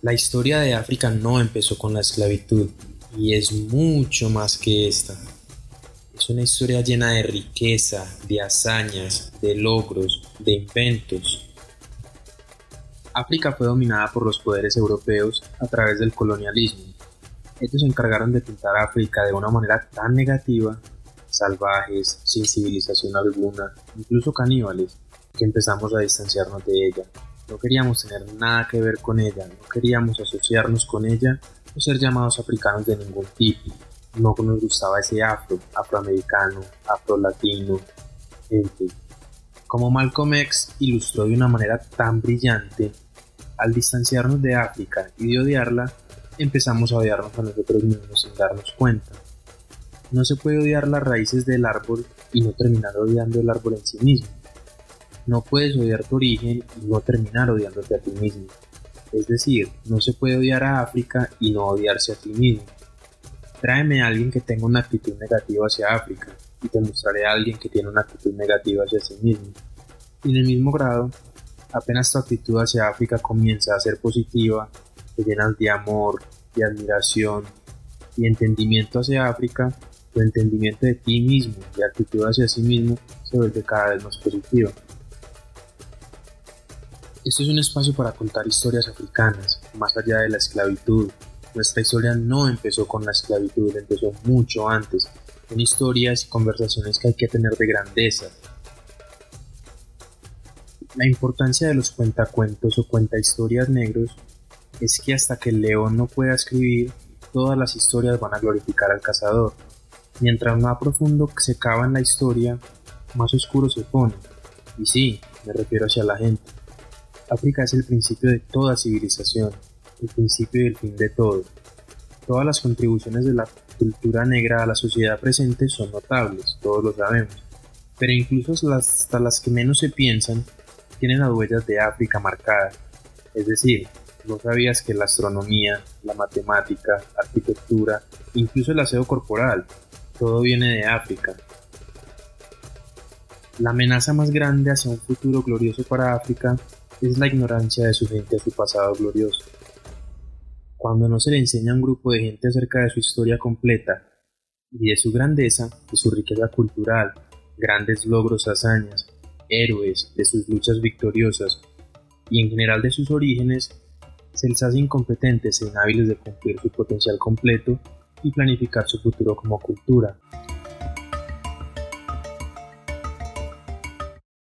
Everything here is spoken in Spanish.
La historia de África no empezó con la esclavitud y es mucho más que esta. Es una historia llena de riqueza, de hazañas, de logros, de inventos. África fue dominada por los poderes europeos a través del colonialismo. Ellos se encargaron de pintar a África de una manera tan negativa, salvajes, sin civilización alguna, incluso caníbales, que empezamos a distanciarnos de ella. No queríamos tener nada que ver con ella, no queríamos asociarnos con ella o ser llamados africanos de ningún tipo. No nos gustaba ese afro, afroamericano, afrolatino, en fin. Como Malcolm X ilustró de una manera tan brillante, al distanciarnos de África y de odiarla, empezamos a odiarnos a nosotros mismos sin darnos cuenta. No se puede odiar las raíces del árbol y no terminar odiando el árbol en sí mismo. No puedes odiar tu origen y no terminar odiándote a ti mismo. Es decir, no se puede odiar a África y no odiarse a ti mismo. Tráeme a alguien que tenga una actitud negativa hacia África y te mostraré a alguien que tiene una actitud negativa hacia sí mismo. Y en el mismo grado, apenas tu actitud hacia África comienza a ser positiva, te llenas de amor, de admiración y entendimiento hacia África, tu entendimiento de ti mismo y actitud hacia sí mismo se vuelve cada vez más positiva. Esto es un espacio para contar historias africanas, más allá de la esclavitud. Nuestra historia no empezó con la esclavitud, empezó mucho antes, con historias y conversaciones que hay que tener de grandeza. La importancia de los cuentacuentos o cuentahistorias negros es que hasta que el león no pueda escribir, todas las historias van a glorificar al cazador. Mientras más profundo se cava en la historia, más oscuro se pone. Y sí, me refiero hacia la gente. África es el principio de toda civilización, el principio y el fin de todo. Todas las contribuciones de la cultura negra a la sociedad presente son notables, todos lo sabemos, pero incluso hasta las que menos se piensan tienen las huellas de África marcadas. Es decir, no sabías que la astronomía, la matemática, la arquitectura, incluso el aseo corporal, todo viene de África. La amenaza más grande hacia un futuro glorioso para África es la ignorancia de su gente a su pasado glorioso. Cuando no se le enseña a un grupo de gente acerca de su historia completa y de su grandeza, de su riqueza cultural, grandes logros, hazañas, héroes, de sus luchas victoriosas y en general de sus orígenes, se les hace incompetentes e inhábiles de cumplir su potencial completo y planificar su futuro como cultura.